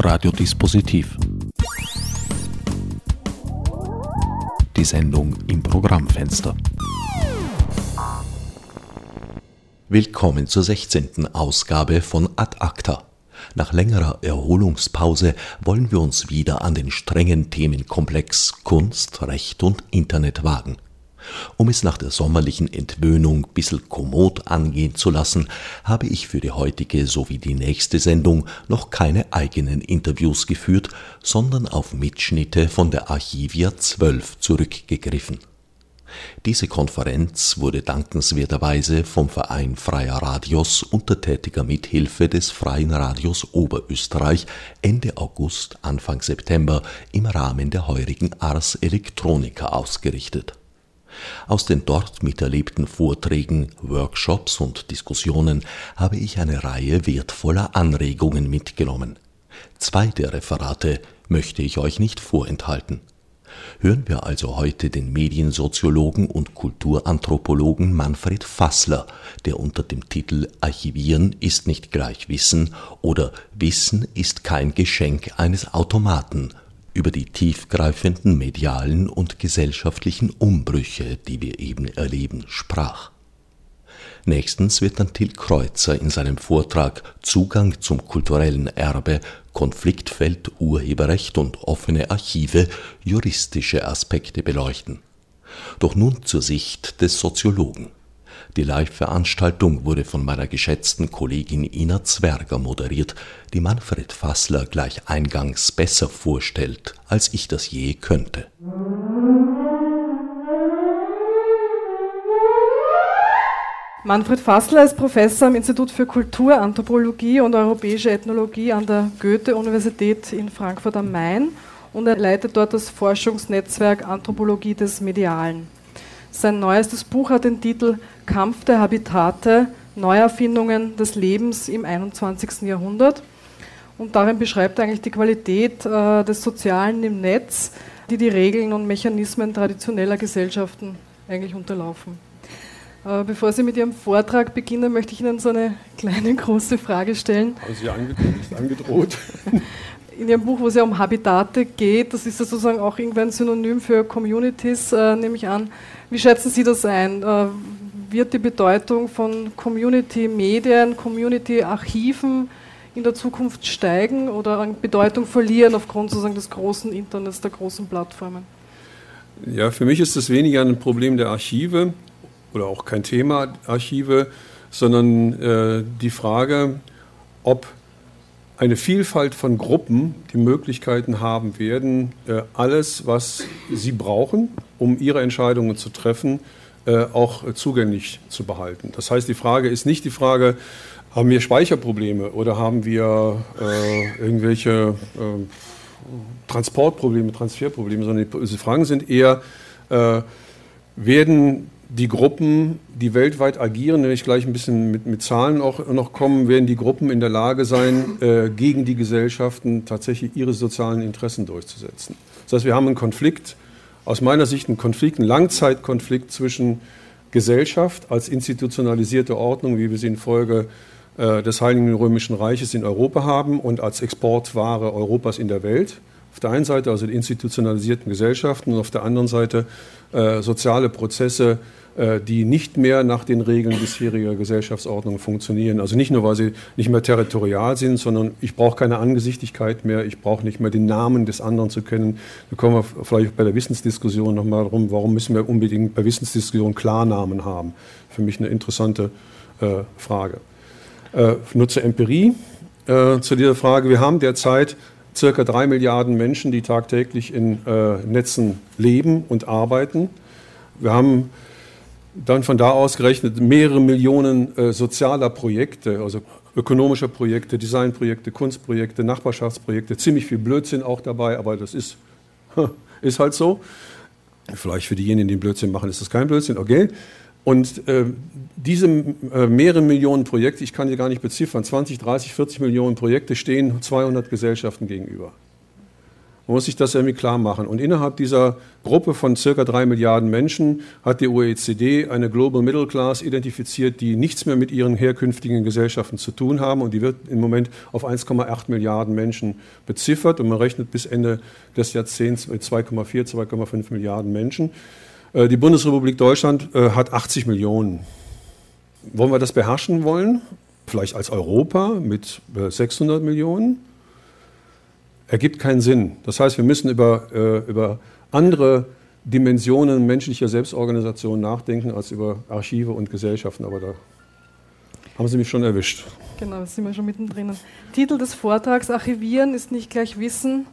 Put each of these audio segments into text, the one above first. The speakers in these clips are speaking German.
Radiodispositiv. Die Sendung im Programmfenster. Willkommen zur 16. Ausgabe von Ad Acta. Nach längerer Erholungspause wollen wir uns wieder an den strengen Themenkomplex Kunst, Recht und Internet wagen. Um es nach der sommerlichen Entwöhnung bissel kommod angehen zu lassen, habe ich für die heutige sowie die nächste Sendung noch keine eigenen Interviews geführt, sondern auf Mitschnitte von der Archivia 12 zurückgegriffen. Diese Konferenz wurde dankenswerterweise vom Verein Freier Radios unter tätiger Mithilfe des Freien Radios Oberösterreich Ende August, Anfang September im Rahmen der heurigen Ars Electronica ausgerichtet aus den dort miterlebten Vorträgen, Workshops und Diskussionen habe ich eine Reihe wertvoller Anregungen mitgenommen. Zwei der Referate möchte ich euch nicht vorenthalten. Hören wir also heute den Mediensoziologen und Kulturanthropologen Manfred Fassler, der unter dem Titel Archivieren ist nicht gleich Wissen oder Wissen ist kein Geschenk eines Automaten über die tiefgreifenden medialen und gesellschaftlichen Umbrüche, die wir eben erleben, sprach. Nächstens wird dann Till Kreuzer in seinem Vortrag Zugang zum kulturellen Erbe, Konfliktfeld, Urheberrecht und offene Archive juristische Aspekte beleuchten. Doch nun zur Sicht des Soziologen. Die Live-Veranstaltung wurde von meiner geschätzten Kollegin Ina Zwerger moderiert, die Manfred Fassler gleich eingangs besser vorstellt, als ich das je könnte. Manfred Fassler ist Professor am Institut für Kulturanthropologie und Europäische Ethnologie an der Goethe-Universität in Frankfurt am Main und er leitet dort das Forschungsnetzwerk Anthropologie des Medialen. Sein neuestes Buch hat den Titel Kampf der Habitate, Neuerfindungen des Lebens im 21. Jahrhundert. Und darin beschreibt er eigentlich die Qualität äh, des Sozialen im Netz, die die Regeln und Mechanismen traditioneller Gesellschaften eigentlich unterlaufen. Äh, bevor Sie mit Ihrem Vortrag beginnen, möchte ich Ihnen so eine kleine, große Frage stellen. Haben Sie angekündigt, angedroht? In Ihrem Buch, wo es ja um Habitate geht, das ist ja sozusagen auch irgendwie ein Synonym für Communities, äh, nehme ich an. Wie schätzen Sie das ein? Äh, wird die Bedeutung von Community-Medien, Community-Archiven in der Zukunft steigen oder an Bedeutung verlieren aufgrund sozusagen des großen Internets, der großen Plattformen? Ja, für mich ist das weniger ein Problem der Archive oder auch kein Thema Archive, sondern äh, die Frage, ob eine Vielfalt von Gruppen die Möglichkeiten haben werden, äh, alles, was sie brauchen, um ihre Entscheidungen zu treffen, äh, auch zugänglich zu behalten. Das heißt, die Frage ist nicht die Frage, haben wir Speicherprobleme oder haben wir äh, irgendwelche Transportprobleme, Transferprobleme, sondern die Fragen sind eher, werden die Gruppen, die weltweit agieren, wenn ich gleich ein bisschen mit, mit Zahlen auch noch kommen, werden die Gruppen in der Lage sein, äh, gegen die Gesellschaften tatsächlich ihre sozialen Interessen durchzusetzen. Das heißt, wir haben einen Konflikt, aus meiner Sicht einen Konflikt, einen Langzeitkonflikt zwischen Gesellschaft als institutionalisierte Ordnung, wie wir sie infolge äh, des Heiligen Römischen Reiches in Europa haben und als Exportware Europas in der Welt. Auf der einen Seite also die institutionalisierten Gesellschaften und auf der anderen Seite äh, soziale Prozesse, äh, die nicht mehr nach den Regeln bisheriger Gesellschaftsordnung funktionieren. Also nicht nur, weil sie nicht mehr territorial sind, sondern ich brauche keine Angesichtigkeit mehr, ich brauche nicht mehr den Namen des anderen zu kennen. Da kommen wir vielleicht bei der Wissensdiskussion nochmal darum, warum müssen wir unbedingt bei Wissensdiskussionen Klarnamen haben. Für mich eine interessante äh, Frage. Äh, nur zur Empirie äh, zu dieser Frage. Wir haben derzeit circa drei Milliarden Menschen, die tagtäglich in äh, Netzen leben und arbeiten. Wir haben dann von da aus gerechnet mehrere Millionen äh, sozialer Projekte, also ökonomischer Projekte, Designprojekte, Kunstprojekte, Nachbarschaftsprojekte, ziemlich viel Blödsinn auch dabei, aber das ist, ist halt so. Vielleicht für diejenigen, die Blödsinn machen, ist das kein Blödsinn, okay. Und äh, diese äh, mehrere Millionen Projekte, ich kann sie gar nicht beziffern, 20, 30, 40 Millionen Projekte stehen 200 Gesellschaften gegenüber. Man muss sich das irgendwie klar machen. Und innerhalb dieser Gruppe von circa drei Milliarden Menschen hat die OECD eine Global Middle Class identifiziert, die nichts mehr mit ihren herkünftigen Gesellschaften zu tun haben. Und die wird im Moment auf 1,8 Milliarden Menschen beziffert. Und man rechnet bis Ende des Jahrzehnts mit 2,4, 2,5 Milliarden Menschen. Äh, die Bundesrepublik Deutschland äh, hat 80 Millionen. Wollen wir das beherrschen wollen? Vielleicht als Europa mit 600 äh, Millionen? ergibt keinen Sinn. Das heißt, wir müssen über, über andere Dimensionen menschlicher Selbstorganisation nachdenken als über Archive und Gesellschaften. Aber da haben Sie mich schon erwischt. Genau, da sind wir schon mittendrin. Titel des Vortrags: Archivieren ist nicht gleich Wissen.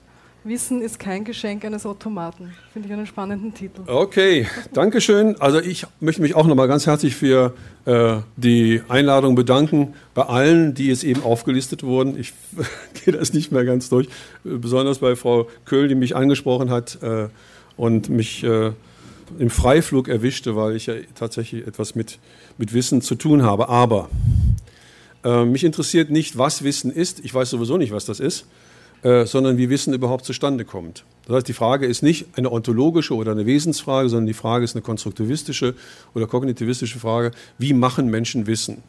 Wissen ist kein Geschenk eines Automaten. Finde ich einen spannenden Titel. Okay, danke schön. Also ich möchte mich auch nochmal ganz herzlich für äh, die Einladung bedanken bei allen, die jetzt eben aufgelistet wurden. Ich gehe das nicht mehr ganz durch, besonders bei Frau Köhl, die mich angesprochen hat äh, und mich äh, im Freiflug erwischte, weil ich ja tatsächlich etwas mit, mit Wissen zu tun habe. Aber äh, mich interessiert nicht, was Wissen ist. Ich weiß sowieso nicht, was das ist äh, sondern wie Wissen überhaupt zustande kommt. Das heißt, die Frage ist nicht eine ontologische oder eine Wesensfrage, sondern die Frage ist eine konstruktivistische oder kognitivistische Frage, wie machen Menschen Wissen?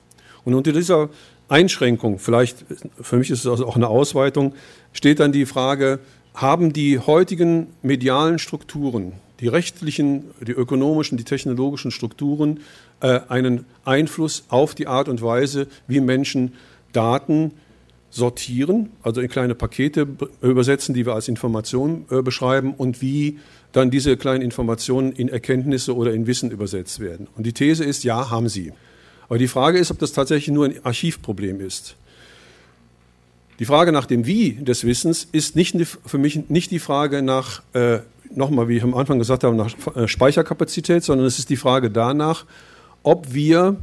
Und unter dieser Einschränkung, vielleicht für mich ist es also auch eine Ausweitung, steht dann die Frage, haben die heutigen medialen Strukturen, die rechtlichen, die ökonomischen, die technologischen Strukturen äh, einen Einfluss auf die Art und Weise, wie Menschen Daten sortieren, also in kleine Pakete übersetzen, die wir als Information äh, beschreiben und wie dann diese kleinen Informationen in Erkenntnisse oder in Wissen übersetzt werden. Und die These ist, ja, haben sie. Aber die Frage ist, ob das tatsächlich nur ein Archivproblem ist. Die Frage nach dem Wie des Wissens ist nicht, für mich nicht die Frage nach, äh, nochmal, wie ich am Anfang gesagt habe, nach äh, Speicherkapazität, sondern es ist die Frage danach, ob wir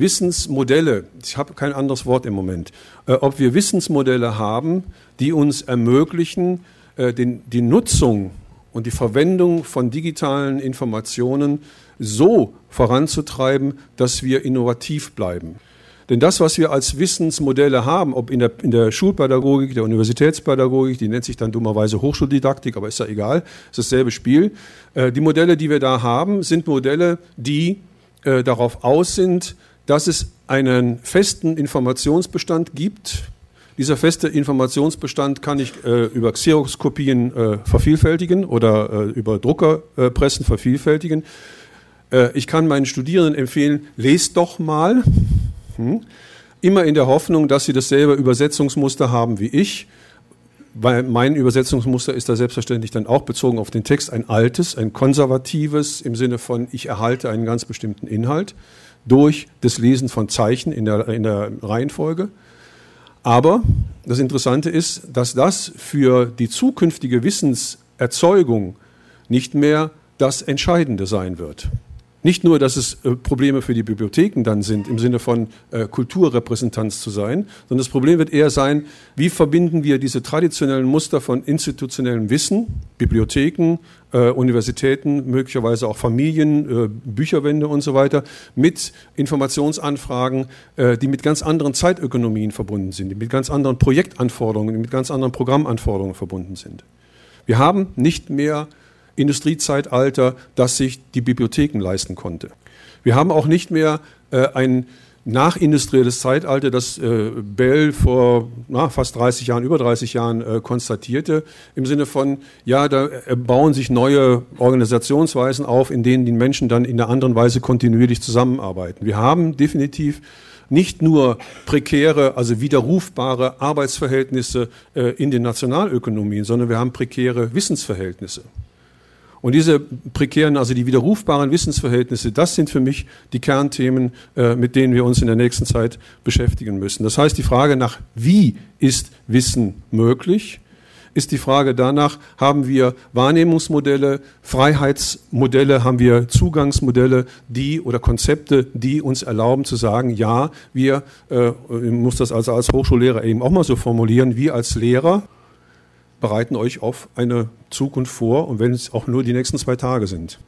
Wissensmodelle, ich habe kein anderes Wort im Moment, äh, ob wir Wissensmodelle haben, die uns ermöglichen, äh, den, die Nutzung und die Verwendung von digitalen Informationen so voranzutreiben, dass wir innovativ bleiben. Denn das, was wir als Wissensmodelle haben, ob in der, in der Schulpädagogik, der Universitätspädagogik, die nennt sich dann dummerweise Hochschuldidaktik, aber ist ja egal, ist dasselbe Spiel. Äh, die Modelle, die wir da haben, sind Modelle, die äh, darauf aus sind, dass es einen festen Informationsbestand gibt. Dieser feste Informationsbestand kann ich äh, über Xerox-Kopien äh, vervielfältigen oder äh, über Druckerpressen vervielfältigen. Äh, ich kann meinen Studierenden empfehlen, lest doch mal. Hm. Immer in der Hoffnung, dass sie dasselbe Übersetzungsmuster haben wie ich. Weil mein Übersetzungsmuster ist da selbstverständlich dann auch bezogen auf den Text ein altes, ein konservatives im Sinne von, ich erhalte einen ganz bestimmten Inhalt durch das Lesen von Zeichen in der, in der Reihenfolge. Aber das Interessante ist, dass das für die zukünftige Wissenserzeugung nicht mehr das Entscheidende sein wird. Nicht nur, dass es äh, Probleme für die Bibliotheken dann sind, im Sinne von äh, Kulturrepräsentanz zu sein, sondern das Problem wird eher sein, wie verbinden wir diese traditionellen Muster von institutionellem Wissen, Bibliotheken, äh, Universitäten, möglicherweise auch Familien, Bücherwände und so weiter, mit Informationsanfragen, die mit ganz anderen Zeitökonomien verbunden sind, die mit ganz anderen Projektanforderungen, mit ganz anderen Programmanforderungen verbunden sind. Wir haben nicht mehr Industriezeitalter, das sich die Bibliotheken leisten konnte. Wir haben auch nicht mehr äh, ein nachindustrielles Zeitalter, das äh, Bell vor na, fast 30 Jahren, über 30 Jahren äh, konstatierte, im Sinne von, ja, da äh, bauen sich neue Organisationsweisen auf, in denen die Menschen dann in einer anderen Weise kontinuierlich zusammenarbeiten. Wir haben definitiv nicht nur prekäre, also widerrufbare Arbeitsverhältnisse äh, in den Nationalökonomien, sondern wir haben prekäre Wissensverhältnisse. Und diese prekären, also die widerrufbaren Wissensverhältnisse, das sind für mich die Kernthemen, äh, mit denen wir uns in der nächsten Zeit beschäftigen müssen. Das heißt, die Frage nach, wie ist Wissen möglich, ist die Frage danach, haben wir Wahrnehmungsmodelle, Freiheitsmodelle, haben wir Zugangsmodelle, die oder Konzepte, die uns erlauben zu sagen, ja, wir, äh, ich muss das also als Hochschullehrer eben auch mal so formulieren, wir als Lehrer bereiten euch auf eine Zukunft vor und wenn es auch nur die nächsten zwei Tage sind.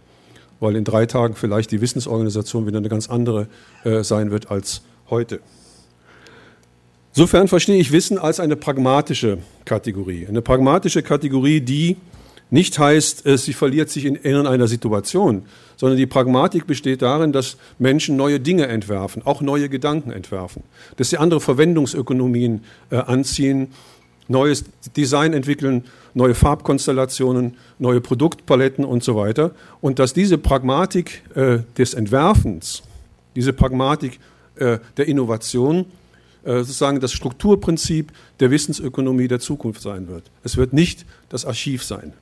Weil in drei Tagen vielleicht die Wissensorganisation wieder eine ganz andere äh, sein wird als heute. Insofern verstehe ich Wissen als eine pragmatische Kategorie. Eine pragmatische Kategorie, die nicht heißt, sie verliert sich in, in einer Situation, sondern die Pragmatik besteht darin, dass Menschen neue Dinge entwerfen, auch neue Gedanken entwerfen, dass sie andere Verwendungsökonomien äh, anziehen, neues Design entwickeln, neue Farbkonstellationen, neue Produktpaletten und so weiter. Und dass diese Pragmatik äh, des Entwerfens, diese Pragmatik äh, der Innovation, äh, sozusagen das Strukturprinzip der Wissensökonomie der Zukunft sein wird. Es wird nicht das Archiv sein.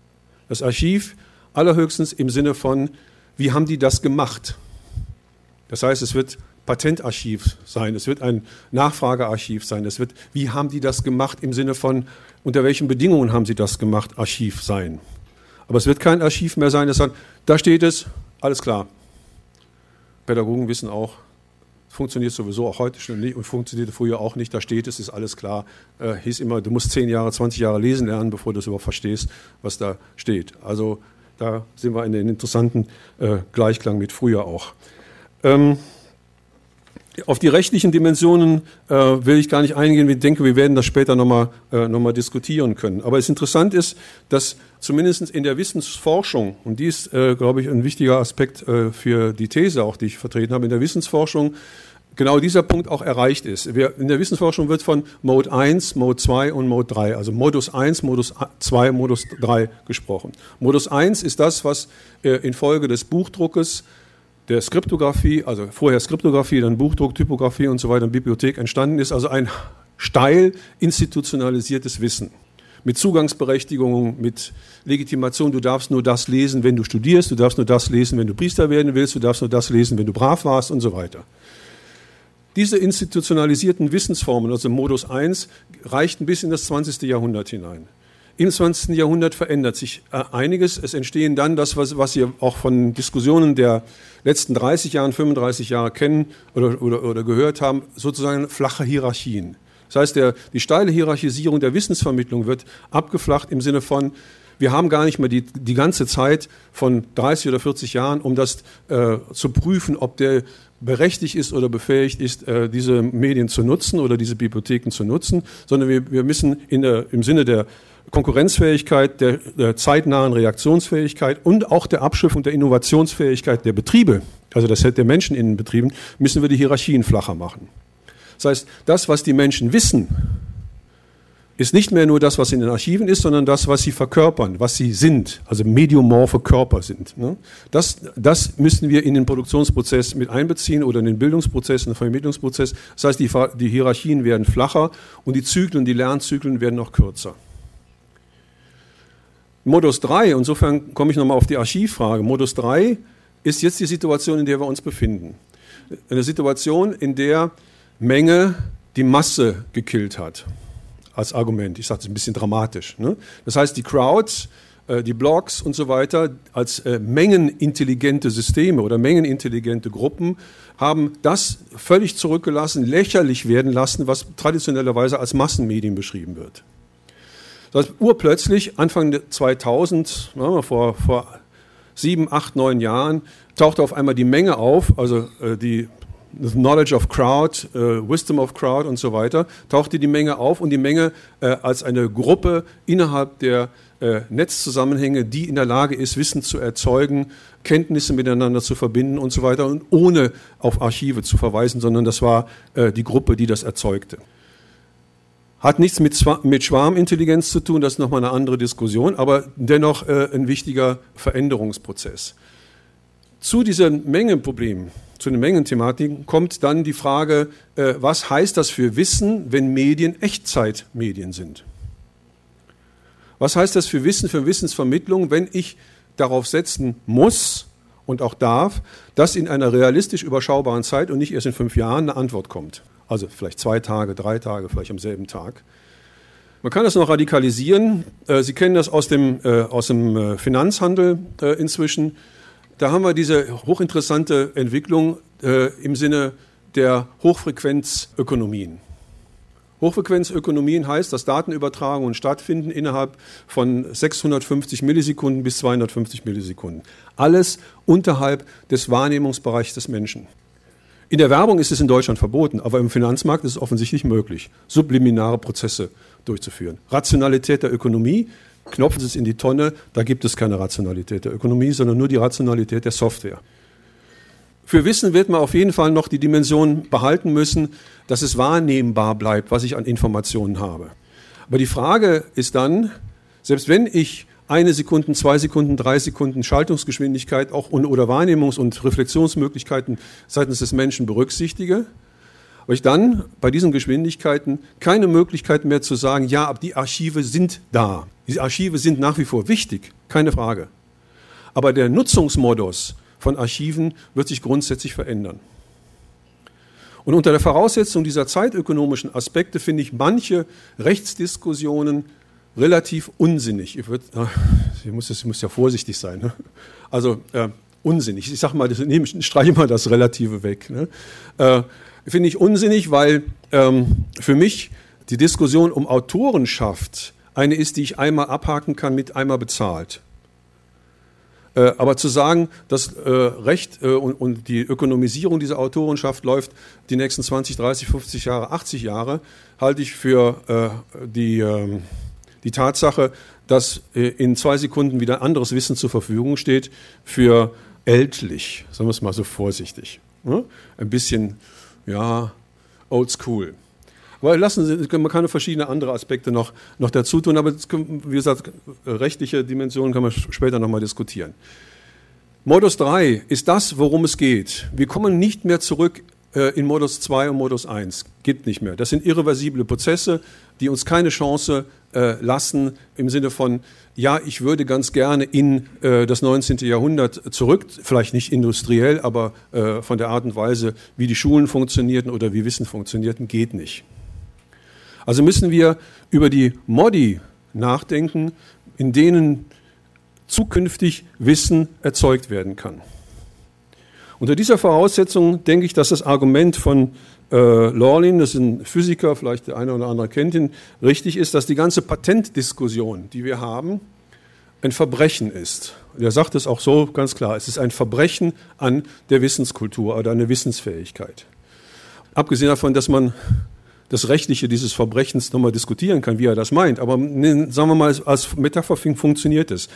Das Archiv allerhöchstens im Sinne von, wie haben die das gemacht? Das heißt, es wird Patentarchiv sein, es wird ein Nachfragearchiv sein, es wird, wie haben die das gemacht im Sinne von, unter welchen Bedingungen haben sie das gemacht, Archiv sein. Aber es wird kein Archiv mehr sein, das sagt, da steht es, alles klar. Pädagogen wissen auch, funktioniert sowieso auch heute schon nicht und funktionierte früher auch nicht, da steht es, ist alles klar. Äh, hieß immer, du musst zehn Jahre, 20 Jahre lesen lernen, bevor du es überhaupt verstehst, was da steht. Also da sind wir in den interessanten äh, Gleichklang mit früher auch. Ähm, auf die rechtlichen Dimensionen äh, will ich gar nicht eingehen. Ich denke, wir werden das später nochmal äh, noch diskutieren können. Aber es interessant ist, dass zumindest in der Wissensforschung, und dies, äh, glaube ich, ein wichtiger Aspekt äh, für die These auch, die ich vertreten habe, in der Wissensforschung genau dieser Punkt auch erreicht ist. Wir, in der Wissensforschung wird von Mode 1, Mode 2 und Mode 3, also Modus 1, Modus 2, Modus 3 gesprochen. Modus 1 ist das, was äh, infolge des Buchdruckes der Skriptographie, also vorher Skriptographie, dann Buchdruck, Typografie und so weiter Bibliothek entstanden ist, also ein steil institutionalisiertes Wissen mit Zugangsberechtigungen, mit Legitimation. Du darfst nur das lesen, wenn du studierst, du darfst nur das lesen, wenn du Priester werden willst, du darfst nur das lesen, wenn du brav warst und so weiter. Diese institutionalisierten Wissensformen, also Modus 1, reichten bis in das 20. Jahrhundert hinein. Im 20. Jahrhundert verändert sich äh, einiges. Es entstehen dann das, was, was Sie auch von Diskussionen der letzten 30 Jahre, 35 Jahre kennen oder, oder, oder gehört haben, sozusagen flache Hierarchien. Das heißt, der, die steile Hierarchisierung der Wissensvermittlung wird abgeflacht im Sinne von, wir haben gar nicht mehr die, die ganze Zeit von 30 oder 40 Jahren, um das äh, zu prüfen, ob der berechtigt ist oder befähigt ist, äh, diese Medien zu nutzen oder diese Bibliotheken zu nutzen, sondern wir, wir müssen in der, im Sinne der Konkurrenzfähigkeit, der, der zeitnahen Reaktionsfähigkeit und auch der Abschiffung der Innovationsfähigkeit der Betriebe, also das der Menschen in den Betrieben, müssen wir die Hierarchien flacher machen. Das heißt, das, was die Menschen wissen, ist nicht mehr nur das, was in den Archiven ist, sondern das, was sie verkörpern, was sie sind, also mediomorphe Körper sind. Ne? Das, das müssen wir in den Produktionsprozess mit einbeziehen oder in den Bildungsprozess, in den Vermittlungsprozess. Das heißt, die, die Hierarchien werden flacher und die Zyklen, die Lernzyklen werden noch kürzer. Modus 3, insofern komme ich nochmal auf die Archivfrage. Modus 3 ist jetzt die Situation, in der wir uns befinden. Eine Situation, in der Menge die Masse gekillt hat. Als Argument. Ich sage es ein bisschen dramatisch. Ne? Das heißt, die Crowds, äh, die Blogs und so weiter als äh, mengenintelligente Systeme oder mengenintelligente Gruppen haben das völlig zurückgelassen, lächerlich werden lassen, was traditionellerweise als Massenmedien beschrieben wird. Das urplötzlich, Anfang 2000, vor, vor sieben, acht, neun Jahren, tauchte auf einmal die Menge auf, also äh, die Knowledge of Crowd, äh, Wisdom of Crowd und so weiter, tauchte die Menge auf und die Menge äh, als eine Gruppe innerhalb der Netzzusammenhänge, die in der Lage ist, Wissen zu erzeugen, Kenntnisse miteinander zu verbinden und so weiter und ohne auf Archive zu verweisen, sondern das war die Gruppe, die das erzeugte. Hat nichts mit, mit Schwarmintelligenz zu tun, das ist nochmal eine andere Diskussion, aber dennoch äh, ein wichtiger Veränderungsprozess. Zu diesen Mengenproblemen, zu den Mengenthematiken kommt dann die Frage, äh, was heißt das für Wissen, wenn Medien Echtzeitmedien sind? Was heißt das für Wissen, für Wissensvermittlung, wenn ich darauf setzen muss und auch darf, dass in einer realistisch überschaubaren Zeit und nicht erst in fünf Jahren eine Antwort kommt? Also vielleicht zwei Tage, drei Tage, vielleicht am selben Tag. Man kann das noch radikalisieren. Äh, Sie kennen das aus dem, äh, aus dem äh, Finanzhandel inzwischen. Da haben wir diese hochinteressante Entwicklung im Sinne der Hochfrequenzökonomien. Hochfrequenzökonomien heißt, dass Datenübertragungen stattfinden innerhalb von 650 Millisekunden bis 250 Millisekunden. Alles unterhalb des Wahrnehmungsbereichs des Menschen. In der Werbung ist es in Deutschland verboten, aber im Finanzmarkt ist es offensichtlich möglich, subliminare Prozesse durchzuführen. Rationalität der Ökonomie, knopfen Sie es in die Tonne, da gibt es keine Rationalität der Ökonomie, sondern nur die Rationalität der Software. Für Wissen wird man auf jeden Fall noch die Dimension behalten müssen, dass es wahrnehmbar bleibt, was ich an Informationen habe. Aber die Frage ist dann, selbst wenn ich eine Sekunde, zwei Sekunden, drei Sekunden Schaltungsgeschwindigkeit auch oder Wahrnehmungs- und Reflexionsmöglichkeiten seitens des Menschen berücksichtige, habe ich dann bei diesen Geschwindigkeiten keine Möglichkeit mehr zu sagen, ja, die Archive sind da. Die Archive sind nach wie vor wichtig, keine Frage. Aber der Nutzungsmodus von Archiven wird sich grundsätzlich verändern. Und unter der Voraussetzung dieser zeitökonomischen Aspekte finde ich manche Rechtsdiskussionen relativ unsinnig. Ich, würd, ich, muss, ich muss, ja vorsichtig sein. Ne? Also äh, unsinnig. Ich sage mal, ich streiche mal das Relative weg. Ne? Äh, finde ich unsinnig, weil ähm, für mich die Diskussion um Autorenschaft eine ist, die ich einmal abhaken kann mit einmal bezahlt. Äh, aber zu sagen, das äh, Recht äh, und, und, die Ökonomisierung dieser Autorenschaft läuft die nächsten 20, 30, 50 Jahre, 80 Jahre, halte ich für äh, die, ähm, die Tatsache, dass äh, in zwei Sekunden wieder anderes Wissen zur Verfügung steht, für ältlich, sagen wir es mal so vorsichtig. Ne? Ein bisschen, ja, old school. Aber lassen Sie, man kann verschiedene andere Aspekte noch, noch dazu tun, aber wie gesagt, rechtliche Dimensionen kann man später nochmal diskutieren. Modus 3 ist das, worum es geht. Wir kommen nicht mehr zurück äh, in Modus 2 und Modus 1. Gibt nicht mehr. Das sind irreversible Prozesse, die uns keine Chance äh, lassen im Sinne von, ja, ich würde ganz gerne in äh, das 19. Jahrhundert zurück, vielleicht nicht industriell, aber äh, von der Art und Weise, wie die Schulen funktionierten oder wie Wissen funktionierten, geht nicht. Also müssen wir über die Modi nachdenken, in denen zukünftig Wissen erzeugt werden kann. Unter dieser Voraussetzung denke ich, dass das Argument von äh, Lorlin, das ist ein Physiker, vielleicht der eine oder andere kennt ihn, richtig ist, dass die ganze Patentdiskussion, die wir haben, ein Verbrechen ist. Er sagt es auch so ganz klar, es ist ein Verbrechen an der Wissenskultur oder an der Wissensfähigkeit. Abgesehen davon, dass man das Rechtliche dieses Verbrechens nochmal diskutieren kann, wie er das meint. Aber sagen wir mal, als Metapher funktioniert es.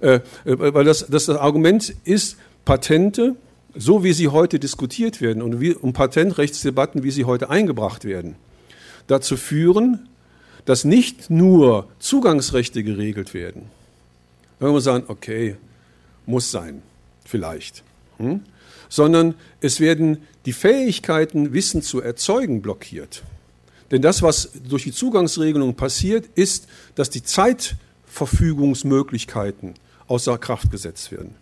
Äh, äh, weil das, das Argument ist, Patente, so wie sie heute diskutiert werden und, wie, und Patentrechtsdebatten, wie sie heute eingebracht werden, dazu führen, dass nicht nur Zugangsrechte geregelt werden. Da kann man sagen, okay, muss sein, vielleicht. Hm? Sondern es werden die Fähigkeiten, Wissen zu erzeugen, blockiert. Denn das, was durch die Zugangsregelung passiert, ist, dass die Zeitverfügungsmöglichkeiten außer Kraft gesetzt werden.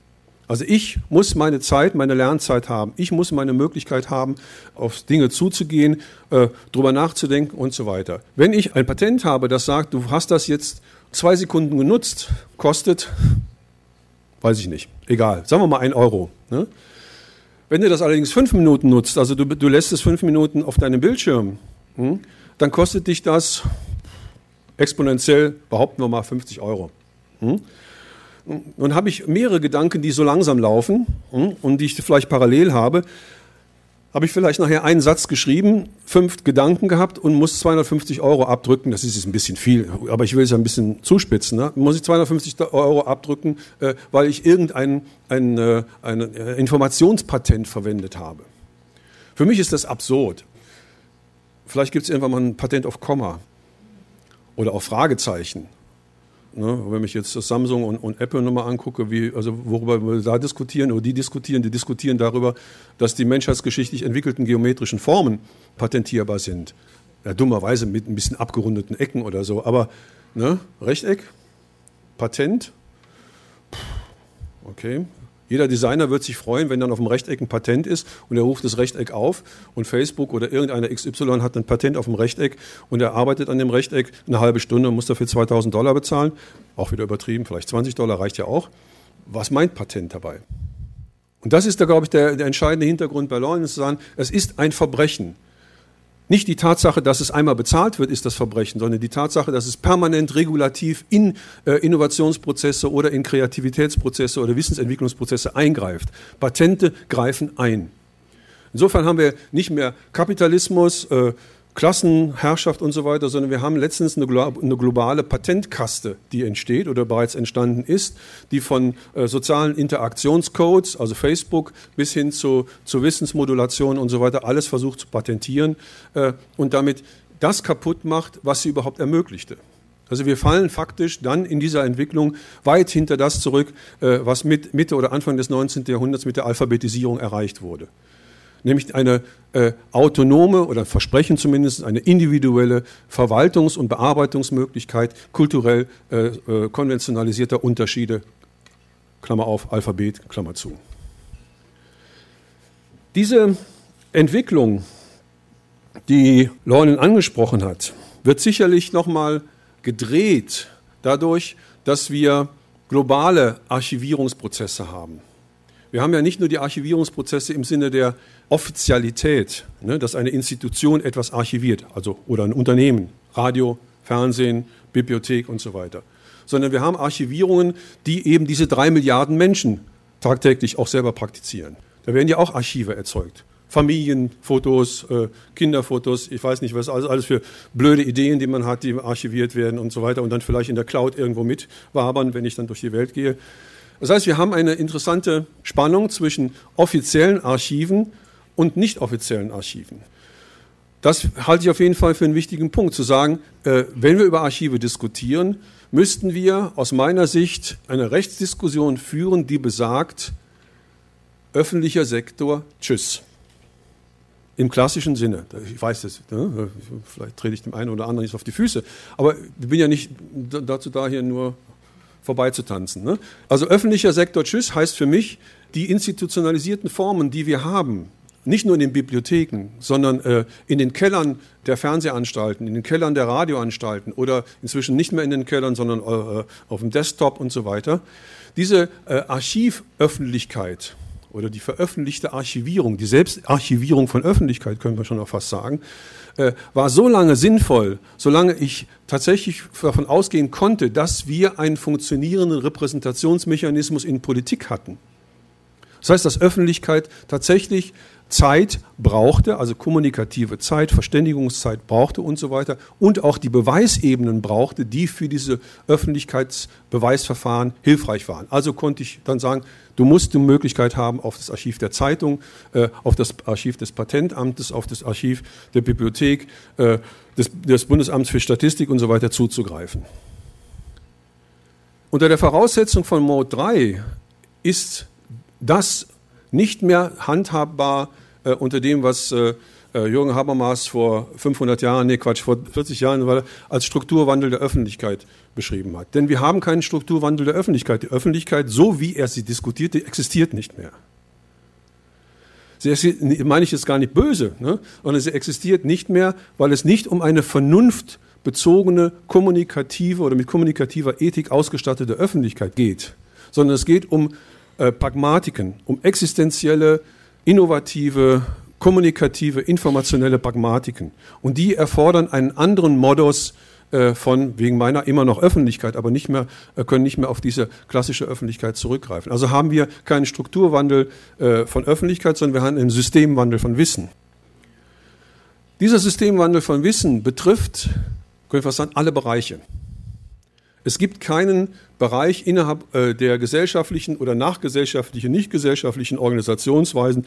Also ich muss meine Zeit, meine Lernzeit haben. Ich muss meine Möglichkeit haben, auf Dinge zuzugehen, äh, drüber nachzudenken und so weiter. Wenn ich ein Patent habe, das sagt, du hast das jetzt zwei Sekunden genutzt, kostet, weiß ich nicht, egal, sagen wir mal ein Euro. Ne? Wenn du das allerdings fünf Minuten nutzt, also du, du lässt es fünf Minuten auf deinem Bildschirm, hm, dann kostet dich das exponentiell, behaupten wir mal, 50 Euro. Hm? Nun habe ich mehrere Gedanken, die so langsam laufen hm, und die ich vielleicht parallel habe. Habe ich vielleicht nachher einen Satz geschrieben, fünf Gedanken gehabt und muss 250 Euro abdrücken. Das ist jetzt ein bisschen viel, aber ich will es ja ein bisschen zuspitzen. Ne? Muss ich 250 Euro abdrücken, äh, weil ich irgendein ein, äh, ein Informationspatent verwendet habe. Für mich ist das absurd. Vielleicht gibt es irgendwann mal ein Patent auf Komma oder auf Fragezeichen. Ne, wenn ich jetzt Samsung und, und Apple nochmal angucke, wie, also worüber wir da diskutieren oder die diskutieren, die diskutieren darüber, dass die menschheitsgeschichtlich entwickelten geometrischen Formen patentierbar sind. Ja, dummerweise mit ein bisschen abgerundeten Ecken oder so, aber ne, Rechteck, Patent, okay, jeder Designer wird sich freuen, wenn dann auf dem Rechteck ein Patent ist und er ruft das Rechteck auf und Facebook oder irgendeiner XY hat ein Patent auf dem Rechteck und er arbeitet an dem Rechteck eine halbe Stunde und muss dafür 2000 Dollar bezahlen. Auch wieder übertrieben, vielleicht 20 Dollar reicht ja auch. Was meint Patent dabei? Und das ist da, glaube ich, der, der entscheidende Hintergrund bei Lawrence zu sagen, es ist ein Verbrechen. Nicht die Tatsache, dass es einmal bezahlt wird, ist das Verbrechen, sondern die Tatsache, dass es permanent regulativ in äh, Innovationsprozesse oder in Kreativitätsprozesse oder Wissensentwicklungsprozesse eingreift. Patente greifen ein. Insofern haben wir nicht mehr Kapitalismus, äh, Klassenherrschaft und so weiter, sondern wir haben letztens eine, globale Patentkaste, die entsteht oder bereits entstanden ist, die von äh, sozialen Interaktionscodes, also Facebook, bis hin zu, zu Wissensmodulation und so weiter, alles versucht zu patentieren äh, und damit das kaputt macht, was sie überhaupt ermöglichte. Also wir fallen faktisch dann in dieser Entwicklung weit hinter das zurück, äh, was mit Mitte oder Anfang des 19. Jahrhunderts mit der Alphabetisierung erreicht wurde nämlich eine äh, autonome oder Versprechen zumindest eine individuelle Verwaltungs- und Bearbeitungsmöglichkeit kulturell äh, äh, konventionalisierter Unterschiede, Klammer auf, Alphabet, Klammer zu. Diese Entwicklung, die Lornen angesprochen hat, wird sicherlich nochmal gedreht dadurch, dass wir globale Archivierungsprozesse haben. Wir haben ja nicht nur die Archivierungsprozesse im Sinne der Offizialität, ne, dass eine Institution etwas archiviert, also oder ein Unternehmen, Radio, Fernsehen, Bibliothek und so weiter, sondern wir haben Archivierungen, die eben diese drei Milliarden Menschen tagtäglich auch selber praktizieren. Da werden ja auch Archive erzeugt. Familienfotos, äh, Kinderfotos, ich weiß nicht, was alles, alles für blöde Ideen, die man hat, die archiviert werden und so weiter und dann vielleicht in der Cloud irgendwo mitwabern, wenn ich dann durch die Welt gehe. Das heißt, wir haben eine interessante Spannung zwischen offiziellen Archiven und nicht offiziellen Archiven. Das halte ich auf jeden Fall für einen wichtigen Punkt, zu sagen, äh, wenn wir über Archive diskutieren, müssten wir aus meiner Sicht eine Rechtsdiskussion führen, die besagt, öffentlicher Sektor, tschüss. Im klassischen Sinne. Ich weiß das, ne? vielleicht trete ich dem einen oder anderen nicht auf die Füße, aber ich bin ja nicht dazu da, hier nur vorbeizutanzen. Ne? Also öffentlicher Sektor, tschüss, heißt für mich, die institutionalisierten Formen, die wir haben, nicht nur in den Bibliotheken, sondern äh, in den Kellern der Fernsehanstalten, in den Kellern der Radioanstalten oder inzwischen nicht mehr in den Kellern, sondern äh, auf dem Desktop und so weiter. Diese äh, Archivöffentlichkeit oder die veröffentlichte Archivierung, die Selbstarchivierung von Öffentlichkeit, können wir schon auch fast sagen, äh, war so lange sinnvoll, solange ich tatsächlich davon ausgehen konnte, dass wir einen funktionierenden Repräsentationsmechanismus in Politik hatten. Das heißt, dass Öffentlichkeit tatsächlich Zeit brauchte, also kommunikative Zeit, Verständigungszeit brauchte und so weiter und auch die Beweisebenen brauchte, die für diese Öffentlichkeitsbeweisverfahren hilfreich waren. Also konnte ich dann sagen, du musst die Möglichkeit haben, auf das Archiv der Zeitung, äh, auf das Archiv des Patentamtes, auf das Archiv der Bibliothek, äh, des, des Bundesamts für Statistik und so weiter zuzugreifen. Unter der Voraussetzung von Mode 3 ist das nicht mehr handhabbar äh, unter dem, was äh, äh Jürgen Habermas vor 500 Jahren, nee Quatsch, vor 40 Jahren als Strukturwandel der Öffentlichkeit beschrieben hat. Denn wir haben keinen Strukturwandel der Öffentlichkeit. Die Öffentlichkeit, so wie er sie diskutiert, die existiert nicht mehr. Sie meine ich jetzt gar nicht böse, ne? sondern sie existiert nicht mehr, weil es nicht um eine vernunftbezogene, kommunikative oder mit kommunikativer Ethik ausgestattete Öffentlichkeit geht, sondern es geht um äh, Pragmatiken, um existenzielle, innovative, kommunikative, informationelle Pragmatiken. Und die erfordern einen anderen Modus äh, von, wegen meiner immer noch Öffentlichkeit, aber nicht mehr, äh, können nicht mehr auf diese klassische Öffentlichkeit zurückgreifen. Also haben wir keinen Strukturwandel äh, von Öffentlichkeit, sondern wir haben einen Systemwandel von Wissen. Dieser Systemwandel von Wissen betrifft, können wir sagen, alle Bereiche. Es gibt keinen Bereich innerhalb äh, der gesellschaftlichen oder nachgesellschaftlichen, nicht gesellschaftlichen Organisationsweisen,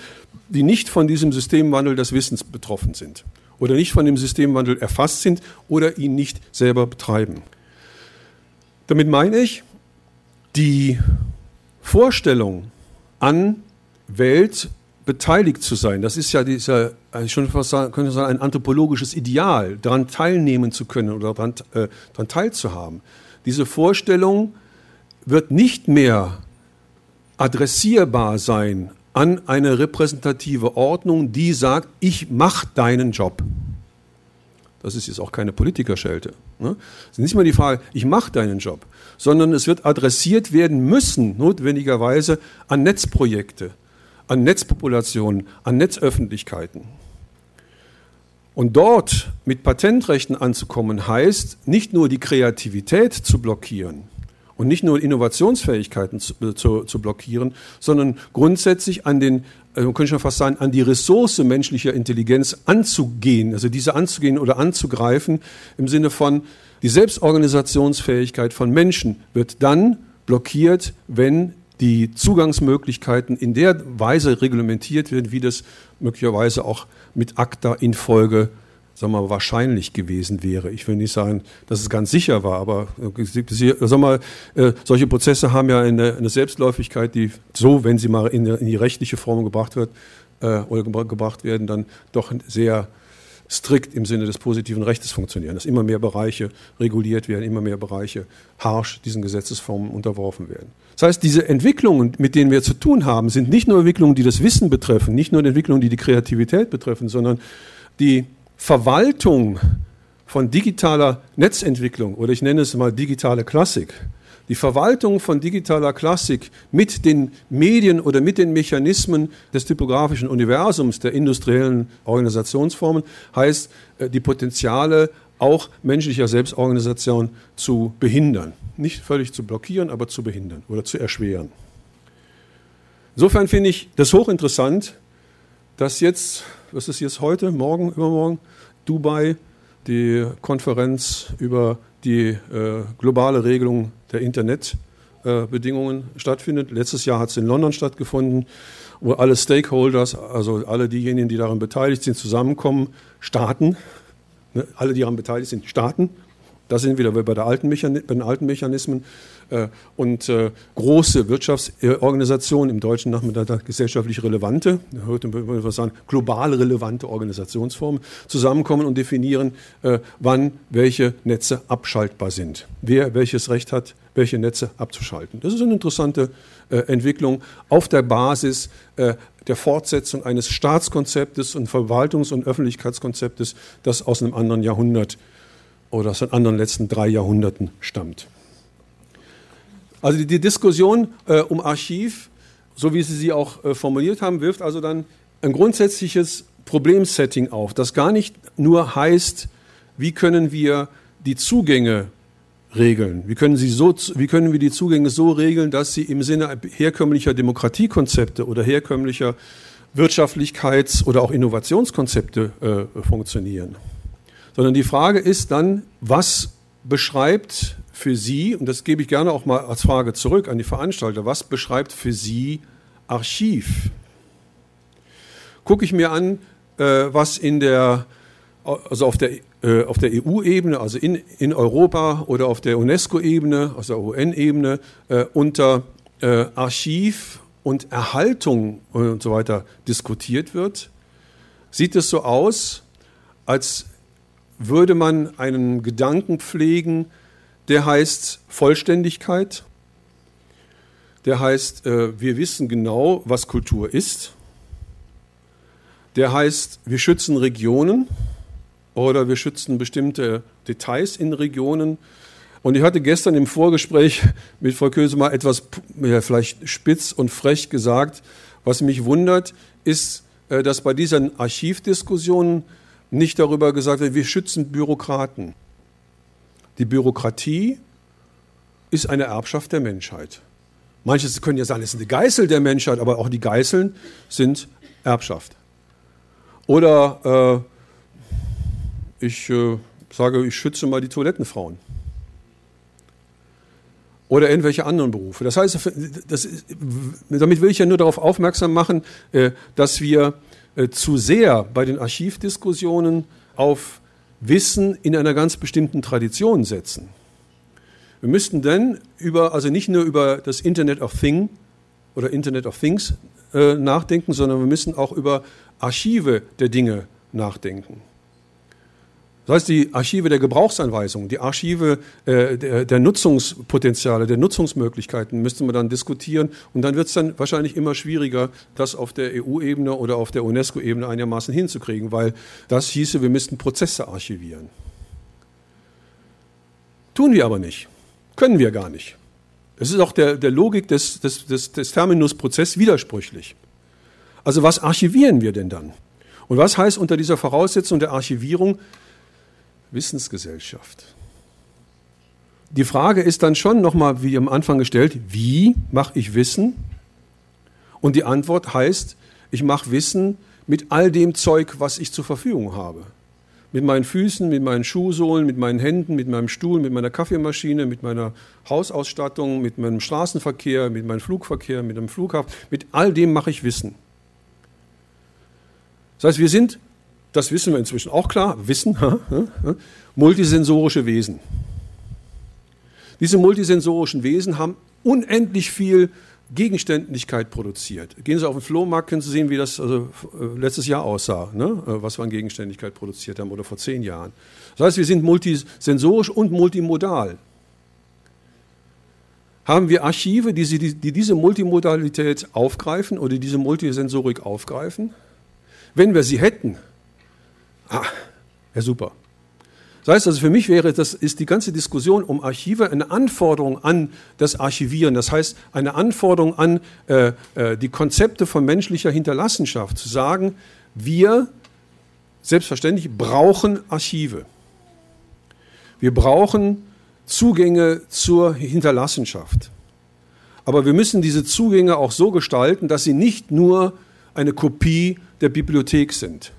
die nicht von diesem Systemwandel des Wissens betroffen sind oder nicht von dem Systemwandel erfasst sind oder ihn nicht selber betreiben. Damit meine ich, die Vorstellung an Welt beteiligt zu sein, das ist ja dieser, äh, schon fast sagen, könnte sagen, ein anthropologisches Ideal, daran teilnehmen zu können oder daran, äh, daran teilzuhaben. Diese Vorstellung wird nicht mehr adressierbar sein an eine repräsentative Ordnung, die sagt, ich mache deinen Job. Das ist jetzt auch keine Politikerschelte. Ne? Es ist nicht mal die Frage, ich mache deinen Job, sondern es wird adressiert werden müssen, notwendigerweise, an Netzprojekte, an Netzpopulationen, an Netzöffentlichkeiten. Und dort mit Patentrechten anzukommen, heißt nicht nur die Kreativität zu blockieren und nicht nur Innovationsfähigkeiten zu, äh, zu, zu blockieren, sondern grundsätzlich an den, man könnte schon fast sagen, an die Ressource menschlicher Intelligenz anzugehen, also diese anzugehen oder anzugreifen im Sinne von, die Selbstorganisationsfähigkeit von Menschen wird dann blockiert, wenn die Zugangsmöglichkeiten in der Weise reglementiert werden, wie das möglicherweise auch mit ACTA in Folge sagen wir wahrscheinlich gewesen wäre. Ich will nicht sagen, dass es ganz sicher war, aber äh, sagen mal, äh, solche Prozesse haben ja eine, eine, Selbstläufigkeit, die so, wenn sie mal in, in die rechtliche Form gebracht wird äh, oder gebracht werden, dann doch sehr strikt im Sinne des positiven Rechtes funktionieren, dass immer mehr Bereiche reguliert werden, immer mehr Bereiche harsch diesen Gesetzesformen unterworfen werden. Das heißt, diese Entwicklungen, mit denen wir zu tun haben, sind nicht nur Entwicklungen, die das Wissen betreffen, nicht nur Entwicklungen, die die Kreativität betreffen, sondern die Verwaltung von digitaler Netzentwicklung oder ich nenne es mal digitale Klassik, die Verwaltung von digitaler Klassik mit den Medien oder mit den Mechanismen des typografischen Universums, der industriellen Organisationsformen, heißt, äh, die Potenziale auch menschlicher Selbstorganisation zu behindern. Nicht völlig zu blockieren, aber zu behindern oder zu erschweren. Insofern finde ich das hochinteressant, dass jetzt, was ist jetzt heute, morgen, übermorgen, Dubai die Konferenz über die äh, globale Regelung der Internetbedingungen äh, stattfindet. Letztes Jahr hat es in London stattgefunden, wo alle Stakeholders, also alle diejenigen, die daran beteiligt sind, zusammenkommen, Staaten, ne, alle, die daran beteiligt sind, Staaten. Da sind wir wieder bei, der alten bei den alten Mechanismen. Äh, und äh, große Wirtschaftsorganisationen, im Deutschen Nachmittag gesellschaftlich relevante, heute würde man sagen, global relevante Organisationsformen zusammenkommen und definieren, äh, wann welche Netze abschaltbar sind. Wer welches Recht hat, welche Netze abzuschalten. Das ist eine interessante Entwicklung auf der Basis der Fortsetzung eines Staatskonzeptes und Verwaltungs- und Öffentlichkeitskonzeptes, das aus einem anderen Jahrhundert oder aus den anderen letzten drei Jahrhunderten stammt. Also die, die Diskussion äh, um Archiv, so wie Sie sie auch äh, formuliert haben, wirft also dann ein grundsätzliches Problemsetting auf, das gar nicht nur heißt, wie können wir die Zugänge regeln? Wie können, sie so, wie können wir die Zugänge so regeln, dass sie im Sinne herkömmlicher Demokratiekonzepte oder herkömmlicher Wirtschaftlichkeits- oder auch Innovationskonzepte äh, funktionieren? Sondern die Frage ist dann, was beschreibt für Sie, und das gebe ich gerne auch mal als Frage zurück an die Veranstalter, was beschreibt für Sie Archiv? Gucke ich mir an, äh, was in der, also auf der, äh, auf der EU-Ebene, also in, in Europa oder auf der UNESCO-Ebene, also der UN-Ebene, äh, unter Archiv und Erhaltung und so weiter diskutiert wird, sieht es so aus, als würde man einen Gedanken pflegen, der heißt Vollständigkeit, der heißt, äh, wir wissen genau, was Kultur ist, der heißt, wir schützen Regionen oder wir schützen bestimmte Details in Regionen. Und ich hatte gestern im Vorgespräch mit Frau Köse mal etwas ja, vielleicht spitz und frech gesagt. Was mich wundert, ist, äh, dass bei diesen Archivdiskussionen nicht darüber gesagt wird, wir schützen Bürokraten. Die Bürokratie ist eine Erbschaft der Menschheit. Manche können ja sagen, es ist eine Geißel der Menschheit, aber auch die Geißeln sind Erbschaft. Oder äh, ich äh, sage, ich schütze mal die Toilettenfrauen. Oder irgendwelche anderen Berufe. Das heißt, das ist, damit will ich ja nur darauf aufmerksam machen, äh, dass wir äh, zu sehr bei den Archivdiskussionen auf Wissen in einer ganz bestimmten Tradition setzen. Wir müssten dann über, also nicht nur über das Internet of Things oder Internet of Things äh, nachdenken, sondern wir müssen auch über Archive der Dinge nachdenken. Das heißt, die Archive der Gebrauchsanweisungen, die Archive äh, der, der, Nutzungspotenziale, der Nutzungsmöglichkeiten müsste man dann diskutieren. Und dann wird es dann wahrscheinlich immer schwieriger, das auf der EU-Ebene oder auf der UNESCO-Ebene einigermaßen hinzukriegen, weil das hieße, wir müssten Prozesse archivieren. Tun wir aber nicht. Können wir gar nicht. Es ist auch der, der Logik des, des, des, des Terminus Prozess widersprüchlich. Also was archivieren wir denn dann? Und was heißt unter dieser Voraussetzung der Archivierung, Wissensgesellschaft. die Frage ist dann schon nochmal, wie am Anfang gestellt, wie mache ich Wissen? Und die Antwort heißt, ich mache Wissen mit all dem Zeug, was ich zur Verfügung habe. Mit meinen Füßen, mit meinen Schuhsohlen, mit meinen Händen, mit meinem Stuhl, mit meiner Kaffeemaschine, mit meiner Hausausstattung, mit meinem Straßenverkehr, mit meinem Flugverkehr, mit einem Flughafen. Mit all dem mache ich Wissen. Das heißt, wir sind, das wissen wir inzwischen auch klar, Wissen, multisensorische Wesen. Diese multisensorischen Wesen haben unendlich viel Gegenständlichkeit produziert. Gehen Sie auf den Flohmarkt, können Sie sehen, wie das also, äh, letztes Jahr aussah, ne? Äh, was wir an Gegenständlichkeit produziert haben oder vor zehn Jahren. Das heißt, wir sind multisensorisch und multimodal. Haben wir Archive, die, die, die diese Multimodalität aufgreifen oder diese Multisensorik aufgreifen? Wenn wir sie hätten, ah, ja super. Das heißt also, für mich wäre das, ist die ganze Diskussion um Archive eine Anforderung an das Archivieren. Das heißt, eine Anforderung an äh, äh, die Konzepte von menschlicher Hinterlassenschaft. Zu sagen, wir selbstverständlich brauchen Archive. Wir brauchen Zugänge zur Hinterlassenschaft. Aber wir müssen diese Zugänge auch so gestalten, dass sie nicht nur eine Kopie der Bibliothek sind.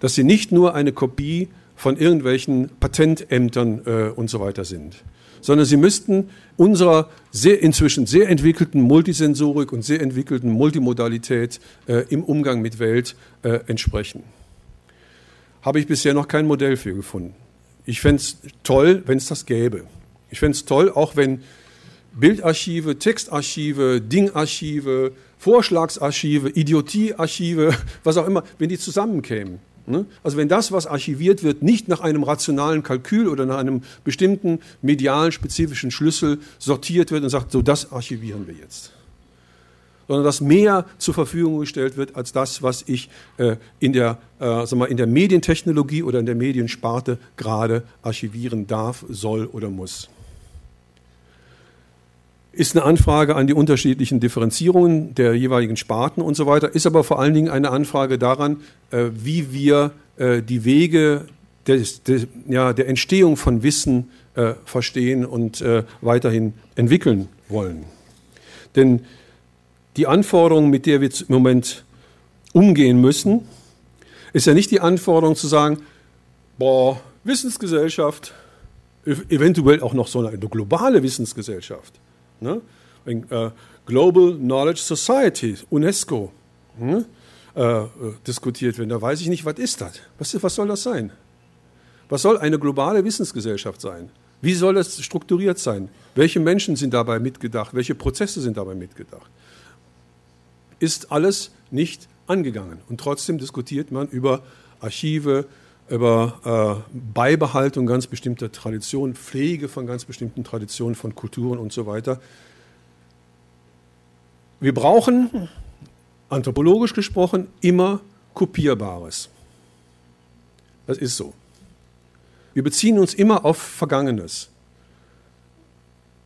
Dass sie nicht nur eine Kopie von irgendwelchen Patentämtern äh, und so weiter sind, sondern sie müssten unserer sehr, inzwischen sehr entwickelten Multisensorik und sehr entwickelten Multimodalität äh, im Umgang mit Welt äh, entsprechen. Habe ich bisher noch kein Modell für gefunden. Ich fände es toll, wenn es das gäbe. Ich fände es toll, auch wenn Bildarchive, Textarchive, Dingarchive, Vorschlagsarchive, Idiotiearchive, was auch immer, wenn die zusammenkämen. Ne? Also wenn das, was archiviert wird, nicht nach einem rationalen Kalkül oder nach einem bestimmten medialen spezifischen Schlüssel sortiert wird und sagt, so das archivieren wir jetzt, sondern dass mehr zur Verfügung gestellt wird als das, was ich äh, in, der, äh, sag mal, in der Medientechnologie oder in der Mediensparte gerade archivieren darf, soll oder muss ist eine Anfrage an die unterschiedlichen Differenzierungen der jeweiligen Sparten und so weiter, ist aber vor allen Dingen eine Anfrage daran, äh, wie wir äh, die Wege des, des, ja, der Entstehung von Wissen äh, verstehen und äh, weiterhin entwickeln wollen. Denn die Anforderung, mit der wir im Moment umgehen müssen, ist ja nicht die Anforderung zu sagen, boah, Wissensgesellschaft, eventuell auch noch so eine globale Wissensgesellschaft Ne? Äh, Global Knowledge Society, UNESCO, hm? äh, diskutiert wird. Da weiß ich nicht, was ist das? Was, was soll das sein? Was soll eine globale Wissensgesellschaft sein? Wie soll das strukturiert sein? Welche Menschen sind dabei mitgedacht? Welche Prozesse sind dabei mitgedacht? Ist alles nicht angegangen. Und trotzdem diskutiert man über Archive, über äh, Beibehaltung ganz bestimmter Traditionen, Pflege von ganz bestimmten Traditionen, von Kulturen und so weiter. Wir brauchen, anthropologisch gesprochen, immer Kopierbares. Das ist so. Wir beziehen uns immer auf Vergangenes.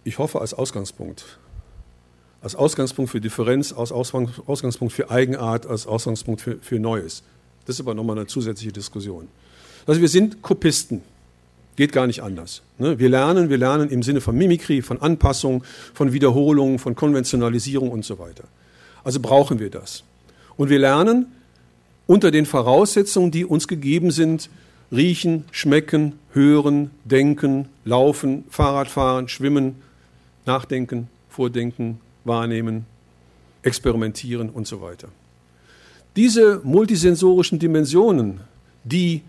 Ich hoffe als Ausgangspunkt. Als Ausgangspunkt für Differenz, als Ausgangspunkt für Eigenart, als Ausgangspunkt für, für Neues. Das ist aber nochmal eine zusätzliche Diskussion. Also wir sind Kopisten. Geht gar nicht anders. Ne? Wir lernen, wir lernen im Sinne von Mimikrie, von Anpassung, von Wiederholung, von Konventionalisierung und so weiter. Also brauchen wir das. Und wir lernen unter den Voraussetzungen, die uns gegeben sind, riechen, schmecken, hören, denken, laufen, Fahrradfahren, schwimmen, nachdenken, vordenken, wahrnehmen, experimentieren und so weiter. Diese multisensorischen Dimensionen, die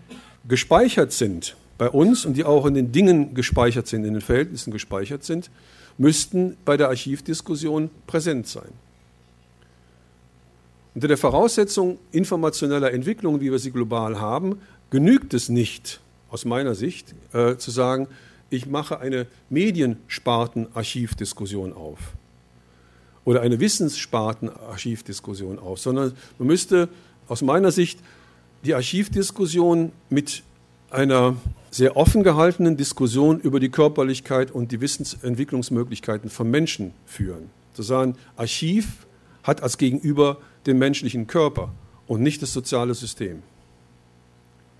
gespeichert sind bei uns und die auch in den Dingen gespeichert sind, in den Verhältnissen gespeichert sind, müssten bei der Archivdiskussion präsent sein. Unter der Voraussetzung informationeller Entwicklung, wie wir sie global haben, genügt es nicht, aus meiner Sicht, äh, zu sagen, ich mache eine Mediensparten-Archivdiskussion auf oder eine Wissenssparten-Archivdiskussion auf, sondern man müsste aus meiner Sicht die Archivdiskussion mit einer sehr offen gehaltenen Diskussion über die Körperlichkeit und die Wissensentwicklungsmöglichkeiten von Menschen führen. Zu sagen, Archiv hat als Gegenüber den menschlichen Körper und nicht das soziale System.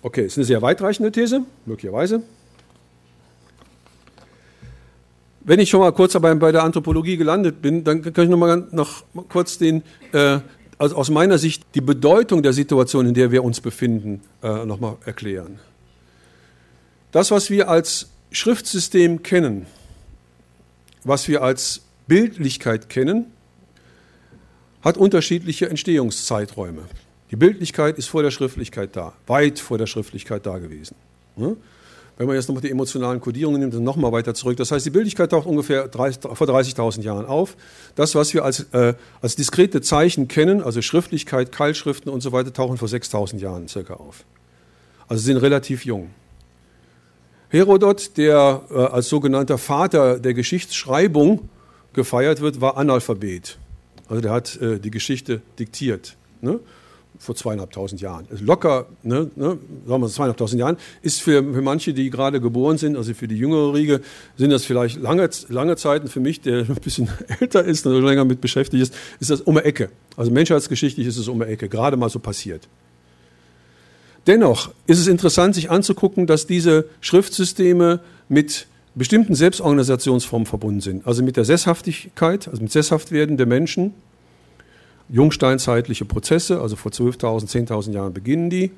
Okay, ist eine sehr weitreichende These, möglicherweise. wenn ich schon mal kurz bei, der Anthropologie gelandet bin, dann kann ich noch mal noch kurz den, äh, also aus meiner Sicht die Bedeutung der Situation, in der wir uns befinden, äh, noch mal erklären. Das, was wir als Schriftsystem kennen, was wir als Bildlichkeit kennen, hat unterschiedliche Entstehungszeiträume. Die Bildlichkeit ist vor der Schriftlichkeit da, weit vor der Schriftlichkeit da gewesen. Wenn man jetzt nochmal die emotionalen Kodierungen nimmt, dann nochmal weiter zurück. Das heißt, die Bildlichkeit taucht ungefähr 30, vor 30.000 Jahren auf. Das, was wir als, äh, als diskrete Zeichen kennen, also Schriftlichkeit, Keilschriften und so weiter, tauchen vor 6.000 Jahren circa auf. Also sind relativ jung. Herodot, der äh, als sogenannter Vater der Geschichtsschreibung gefeiert wird, war Analphabet. Also der hat äh, die Geschichte diktiert. Ne? Vor zweieinhalbtausend Jahren. Also locker, ne, ne, sagen wir zweieinhalbtausend Jahren, ist für, für manche, die gerade geboren sind, also für die jüngere Riege, sind das vielleicht lange, lange Zeiten. Für mich, der ein bisschen älter ist und länger mit beschäftigt ist, ist das um die Ecke. Also menschheitsgeschichtlich ist es um die Ecke, gerade mal so passiert. Dennoch ist es interessant, sich anzugucken, dass diese Schriftsysteme mit bestimmten Selbstorganisationsformen verbunden sind. Also mit der Sesshaftigkeit, also mit Sesshaftwerden der Menschen. Jungsteinzeitliche Prozesse, also vor 12.000, 10.000 Jahren beginnen die.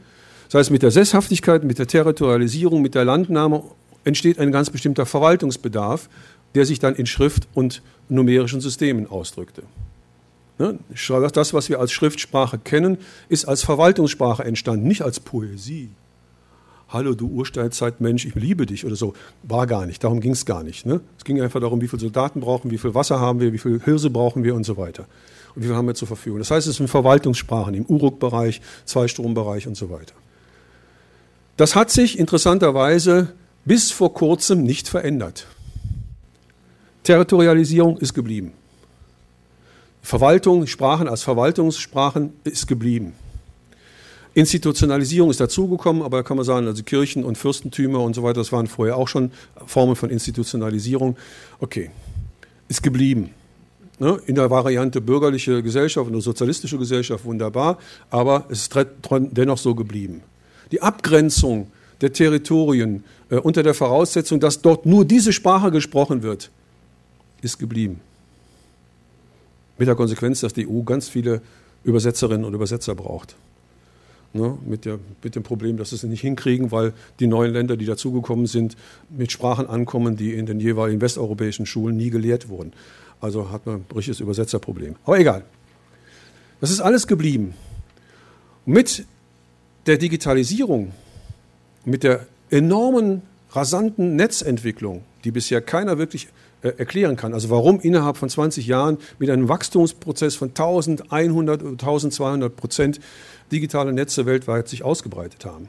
Das heißt, mit der Sesshaftigkeit, mit der Territorialisierung, mit der Landnahme entsteht ein ganz bestimmter Verwaltungsbedarf, der sich dann in Schrift und numerischen Systemen ausdrückte. Ne? Das, was wir als Schriftsprache kennen, ist als Verwaltungssprache entstanden, nicht als Poesie. Hallo, du Ursteinzeitmensch, ich liebe dich oder so. War gar nicht, darum ging es gar nicht. Ne? Es ging einfach darum, wie viele Soldaten brauchen, wie viel Wasser haben wir, wie viel Hirse brauchen wir und so weiter. Und wie viel haben wir zur Verfügung. Das heißt, es sind Verwaltungssprachen im Uruk-Bereich, Zweistrombereich und so weiter. Das hat sich interessanterweise bis vor kurzem nicht verändert. Territorialisierung ist geblieben. Verwaltung, Sprachen als Verwaltungssprachen ist geblieben. Institutionalisierung ist dazugekommen, aber da kann man sagen, also Kirchen und Fürstentümer und so weiter, das waren vorher auch schon Formen von Institutionalisierung. Okay, ist geblieben. Ne? In der Variante bürgerliche Gesellschaft oder sozialistische Gesellschaft wunderbar, aber es ist dennoch so geblieben. Die Abgrenzung der Territorien äh, unter der Voraussetzung, dass dort nur diese Sprache gesprochen wird, ist geblieben. Mit der Konsequenz, dass die EU ganz viele Übersetzerinnen und Übersetzer braucht. Ne, mit, der, mit, dem Problem, dass sie es nicht hinkriegen, weil die neuen Länder, die dazugekommen sind, mit Sprachen ankommen, die in den jeweiligen westeuropäischen Schulen nie gelehrt wurden. Also hat man ein richtiges Übersetzerproblem. Aber egal. Das ist alles geblieben. Mit der Digitalisierung, mit der enormen, rasanten Netzentwicklung, die bisher keiner wirklich äh, erklären kann. Also warum innerhalb von 20 Jahren mit einem Wachstumsprozess von 1100 oder 1200 Prozent digitale Netze weltweit sich ausgebreitet haben.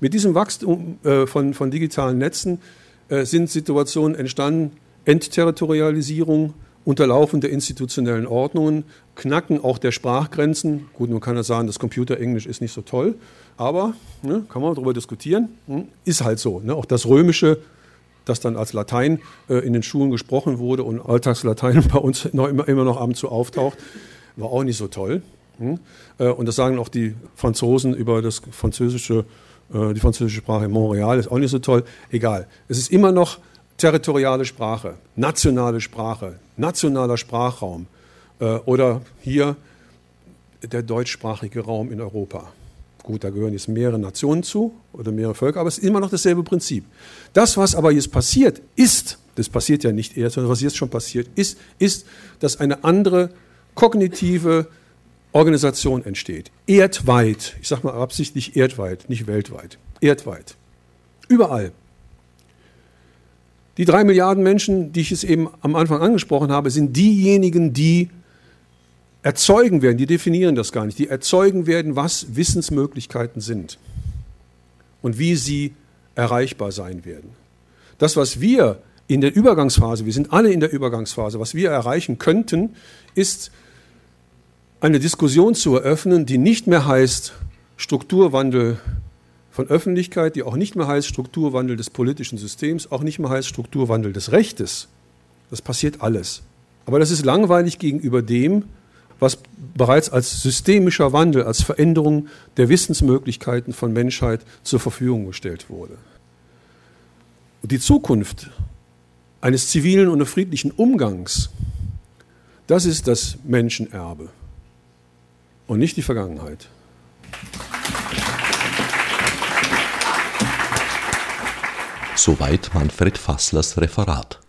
Mit diesem Wachstum äh, von, von, digitalen Netzen äh, sind Situationen entstanden, Entterritorialisierung, Unterlaufen der institutionellen Ordnungen, Knacken auch der Sprachgrenzen. Gut, man kann ja sagen, das Computerenglisch ist nicht so toll, aber ne, kann man darüber diskutieren. Hm, ist halt so. Ne? Auch das Römische das dann als Latein äh, in den Schulen gesprochen wurde und Alltagslatein bei uns noch immer, immer noch ab und zu auftaucht, war auch nicht so toll. Hm? Äh, und das sagen auch die Franzosen über das französische, äh, die französische Sprache in Montreal, ist auch nicht so toll. Egal. Es ist immer noch territoriale Sprache, nationale Sprache, nationaler Sprachraum äh, oder hier der deutschsprachige Raum in Europa. Gut, da gehören jetzt mehrere Nationen zu oder mehrere Völker, aber es ist immer noch dasselbe Prinzip. Das, was aber jetzt passiert, ist, das passiert ja nicht erst, sondern was jetzt schon passiert, ist, ist, dass eine andere kognitive Organisation entsteht. Erdweit, ich sage mal absichtlich erdweit, nicht weltweit, erdweit. Überall. Die drei Milliarden Menschen, die ich es eben am Anfang angesprochen habe, sind diejenigen, die erzeugen werden, die definieren das gar nicht, die erzeugen werden, was Wissensmöglichkeiten sind und wie sie erreichbar sein werden. Das, was wir in der Übergangsphase, wir sind alle in der Übergangsphase, was wir erreichen könnten, ist eine Diskussion zu eröffnen, die nicht mehr heißt Strukturwandel von Öffentlichkeit, die auch nicht mehr heißt Strukturwandel des politischen Systems, auch nicht mehr heißt Strukturwandel des Rechtes. Das passiert alles. Aber das ist langweilig gegenüber dem, was bereits als systemischer Wandel, als Veränderung der Wissensmöglichkeiten von Menschheit zur Verfügung gestellt wurde. Und die Zukunft eines zivilen und friedlichen Umgangs, das ist das Menschenerbe und nicht die Vergangenheit. Soweit Manfred Fasslers Referat.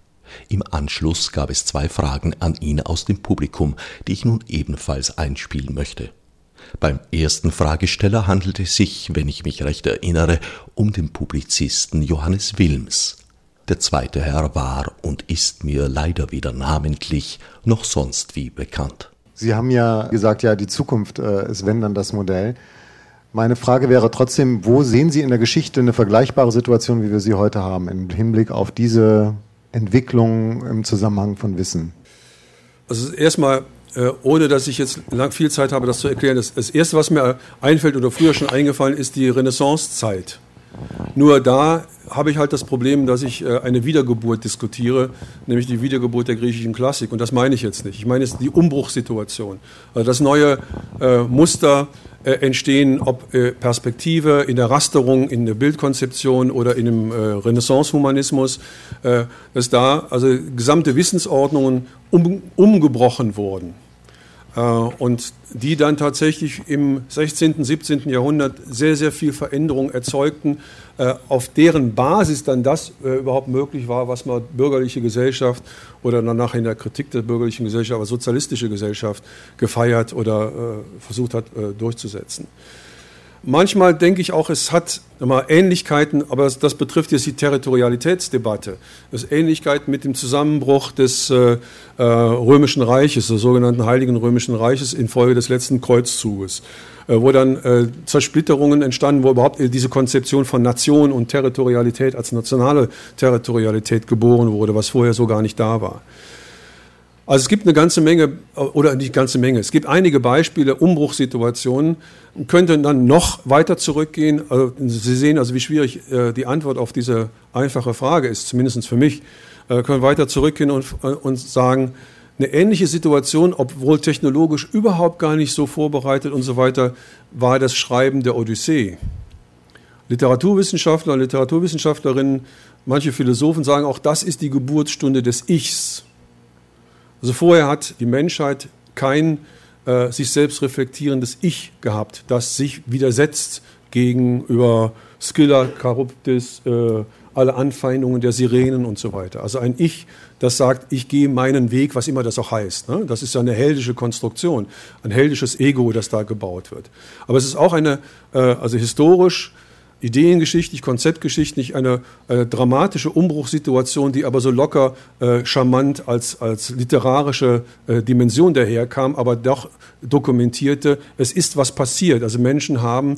Im Anschluss gab es zwei Fragen an ihn aus dem Publikum, die ich nun ebenfalls einspielen möchte. Beim ersten Fragesteller handelt es sich, wenn ich mich recht erinnere, um den Publizisten Johannes Wilms. Der zweite Herr war und ist mir leider weder namentlich noch sonst wie bekannt. Sie haben ja gesagt, ja, die Zukunft äh, ist wenn dann das Modell. Meine Frage wäre trotzdem, wo sehen Sie in der Geschichte eine vergleichbare Situation, wie wir sie heute haben, im Hinblick auf diese Entwicklung im Zusammenhang von Wissen? Also erstmal, äh, ohne dass ich jetzt lang viel Zeit habe, das zu erklären, das, Erste, was mir einfällt oder früher schon eingefallen ist, die Renaissancezeit. Nur da habe ich halt das Problem, dass ich äh, eine Wiedergeburt diskutiere, nämlich die Wiedergeburt der griechischen Klassik. Und das meine ich jetzt nicht. Ich meine jetzt die Umbruchssituation. Also das neue äh, Muster äh, entstehen, ob äh, Perspektive in der Rasterung, in der Bildkonzeption oder in dem äh, Renaissance-Humanismus, äh, dass da also gesamte Wissensordnungen um, umgebrochen wurden. Äh, und die dann tatsächlich im 16., 17. Jahrhundert sehr, sehr viel Veränderung erzeugten, äh, auf deren Basis dann das äh, überhaupt möglich war, was man bürgerliche Gesellschaft oder danach in der Kritik der bürgerlichen Gesellschaft, aber sozialistische Gesellschaft gefeiert oder versucht hat durchzusetzen. Manchmal denke ich auch, es hat mal, Ähnlichkeiten, aber das, betrifft jetzt die Territorialitätsdebatte. Ist Ähnlichkeiten mit dem Zusammenbruch des äh, äh, Römischen Reiches, des sogenannten Heiligen Römischen Reiches infolge des letzten Kreuzzuges, äh, wo dann äh, Zersplitterungen entstanden, wo überhaupt diese Konzeption von Nation und Territorialität als nationale Territorialität geboren wurde, was vorher so gar nicht da war. Also es gibt eine ganze Menge, oder nicht ganze Menge, es gibt einige Beispiele, Umbruchssituationen, könnte dann noch weiter zurückgehen. Also Sie sehen also, wie schwierig äh, die Antwort auf diese einfache Frage ist, zumindest für mich. Äh, können weiter zurückgehen und, äh, und sagen, eine ähnliche Situation, obwohl technologisch überhaupt gar nicht so vorbereitet und so weiter, war das Schreiben der Odyssee. Literaturwissenschaftler Literaturwissenschaftlerinnen, manche Philosophen sagen auch, das ist die Geburtsstunde des Ichs. Also vorher hat die Menschheit kein äh, sich selbst reflektierendes Ich gehabt, das sich widersetzt gegenüber Scylla, Charybdis, äh, alle Anfeindungen der Sirenen und so weiter. Also ein Ich, das sagt, ich gehe meinen Weg, was immer das auch heißt. Ne? Das ist ja eine heldische Konstruktion, ein heldisches Ego, das da gebaut wird. Aber es ist auch eine, äh, also historisch ideengeschichtlich, konzeptgeschichtlich eine, eine dramatische Umbruchssituation, die aber so locker äh, charmant als, als literarische äh, Dimension daherkam, aber doch dokumentierte, es ist was passiert. Also Menschen haben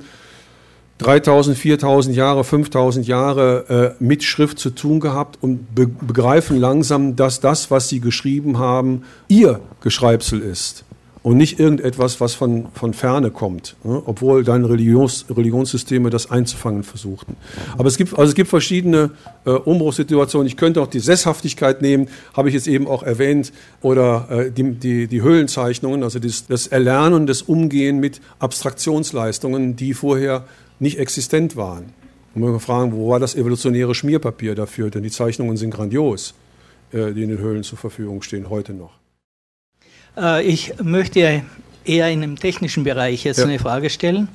3000, 4000 Jahre, 5000 Jahre äh, mit Schrift zu tun gehabt und be begreifen langsam, dass das, was sie geschrieben haben, ihr Geschreibsel ist und nicht irgendetwas, was von, von ferne kommt, ne? obwohl dann Religions, Religionssysteme das einzufangen versuchten. Aber es gibt, also es gibt verschiedene äh, Umbruchssituationen. Ich könnte auch die Sesshaftigkeit nehmen, habe ich jetzt eben auch erwähnt, oder äh, die, die, die Höhlenzeichnungen, also das, das Erlernen, das Umgehen mit Abstraktionsleistungen, die vorher nicht existent waren. Und man kann fragen, wo war das evolutionäre Schmierpapier dafür? Denn die Zeichnungen sind grandios, äh, die in den Höhlen zur Verfügung stehen, heute noch. Äh, ich möchte eher in dem technischen Bereich jetzt ja. eine Frage stellen.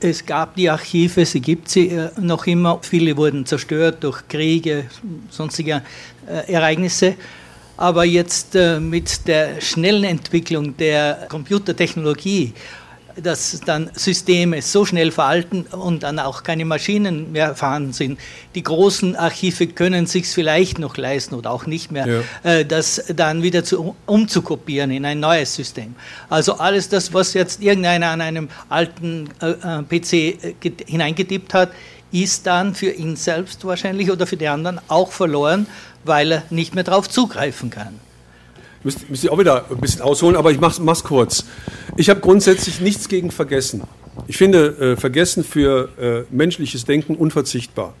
Es gab die Archive, sie gibt sie äh, noch immer. Viele wurden zerstört durch Kriege, sonstige äh, Ereignisse. Aber jetzt mit der schnellen Entwicklung der Computertechnologie dass dann Systeme so schnell veralten und dann auch keine Maschinen mehr vorhanden sind. Die großen Archive können sich vielleicht noch leisten oder auch nicht mehr, ja. äh, das dann wieder zu, umzukopieren in ein neues System. Also alles das, was jetzt irgendeiner an einem alten äh, äh PC hineingetippt hat, ist dann für ihn selbst wahrscheinlich oder für die anderen auch verloren, weil er nicht mehr darauf zugreifen kann. Müsst, müsst ihr auch wieder ein bisschen ausholen, aber ich mach's, mach's kurz. Ich habe grundsätzlich nichts gegen Vergessen. Ich finde äh, Vergessen für äh, menschliches Denken unverzichtbar.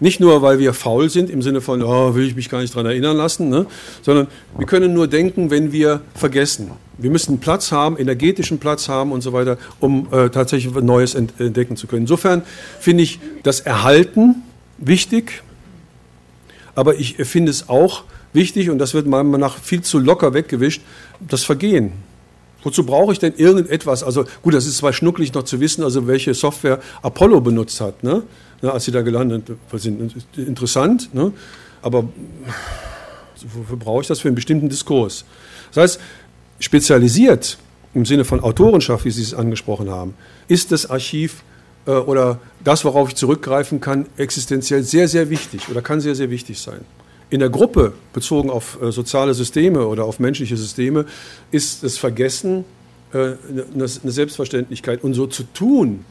Nicht nur, weil wir faul sind, im Sinne von, oh, will ich mich gar nicht daran erinnern lassen, ne? sondern wir können nur denken, wenn wir vergessen. Wir müssen Platz haben, energetischen Platz haben und so weiter, um äh, tatsächlich Neues entdecken zu können. Insofern finde ich das Erhalten wichtig, Aber ich finde es auch wichtig, und das wird meiner Meinung nach viel zu locker weggewischt, das Vergehen. Wozu brauche ich denn irgendetwas? Also gut, das ist zwar schnucklig noch zu wissen, also welche Software Apollo benutzt hat, ne? Ja, als sie da gelandet sind. Interessant, ne? aber wofür brauche ich das für einen bestimmten Diskurs? Das heißt, spezialisiert im Sinne von Autorenschaft, wie Sie es angesprochen haben, ist das Archiv äh, oder das, worauf ich zurückgreifen kann, existenziell sehr, sehr wichtig oder kann sehr, sehr wichtig sein. In der Gruppe, bezogen auf äh, soziale Systeme oder auf menschliche Systeme, ist das Vergessen äh, eine, eine Selbstverständlichkeit. Und so zu tun,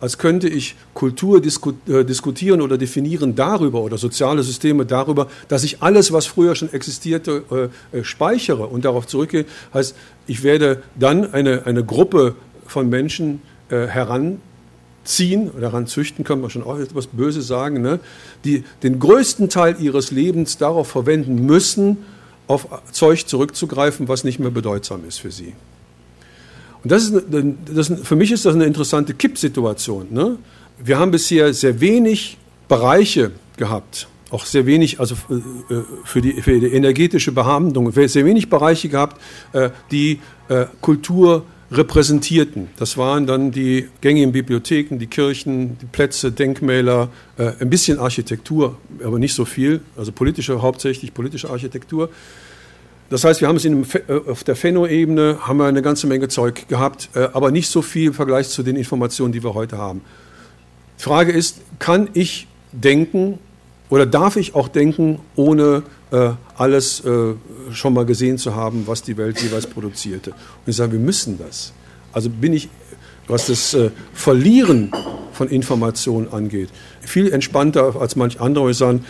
als könnte ich Kultur disku äh, diskutieren oder definieren darüber oder soziale Systeme darüber, dass ich alles, was früher schon existierte, äh, äh, speichere und darauf zurückgehe. Heißt, ich werde dann eine, eine Gruppe von Menschen äh, heranziehen, oder heranzüchten, kann man schon auch etwas Böses sagen, ne, die den größten Teil ihres Lebens darauf verwenden müssen, auf Zeug zurückzugreifen, was nicht mehr bedeutsam ist für sie. Und das ist, das, für mich ist das eine interessante Kippsituation. Ne? Wir haben bisher sehr wenig Bereiche gehabt, auch sehr wenig, also äh, äh, für die, für die energetische Behandlung, sehr wenig Bereiche gehabt, äh, die Kultur repräsentierten. Das waren dann die gängigen Bibliotheken, die Kirchen, die Plätze, Denkmäler, ein bisschen Architektur, aber nicht so viel, also politische, hauptsächlich politische Architektur. Das heißt, wir haben es in, äh, auf der Phäno-Ebene haben wir eine ganze Menge Zeug gehabt, äh, aber nicht so viel im Vergleich zu den Informationen, die wir heute haben. Die Frage ist, kann ich denken oder darf ich auch denken, ohne äh, alles äh, schon mal gesehen zu haben, was die Welt jeweils produzierte? Und ich sage, wir müssen das. Also bin ich, was das äh, Verlieren von Informationen angeht, viel entspannter als manch andere. Ich sage,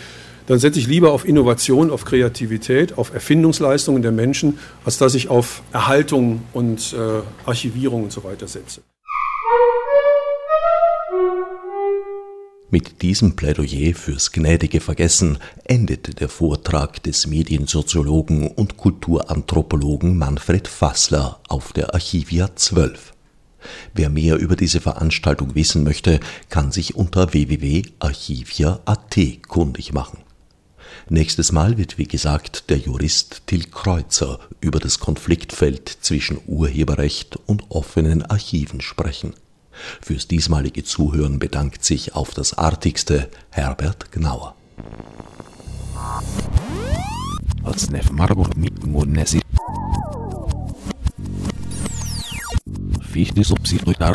dann setze ich lieber auf Innovation, auf Kreativität, auf Erfindungsleistungen der Menschen, als dass ich auf Erhaltung und äh, Archivierung und so weiter setze. Mit diesem Plädoyer fürs gnädige Vergessen endete der Vortrag des Mediensoziologen und Kulturanthropologen Manfred Fassler auf der Archivia 12. Wer mehr über diese Veranstaltung wissen möchte, kann sich unter www.archivia.at kundig machen. Nächstes Mal wird, wie gesagt, der Jurist Till Kreuzer über das Konfliktfeld zwischen Urheberrecht und offenen Archiven sprechen. Fürs diesmalige Zuhören bedankt sich auf das artigste Herbert Gnauer. Fichte subsidiar